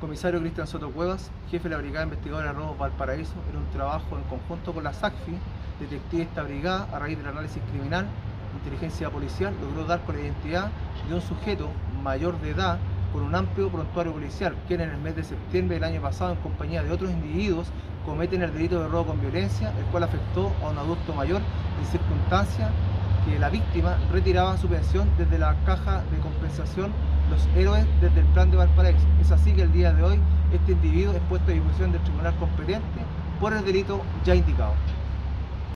Comisario Cristian Soto Cuevas, jefe de la Brigada Investigadora de Robo Valparaíso, en un trabajo en conjunto con la SACFI, detective esta brigada, a raíz del análisis criminal, inteligencia policial, logró dar con la identidad de un sujeto mayor de edad con un amplio prontuario policial, quien en el mes de septiembre del año pasado, en compañía de otros individuos, cometen el delito de robo con violencia, el cual afectó a un adulto mayor en circunstancia que la víctima retiraba su pensión desde la caja de compensación los héroes desde el plan de Valparaíso. Es así que el día de hoy este individuo es puesto a disposición del tribunal competente por el delito ya indicado.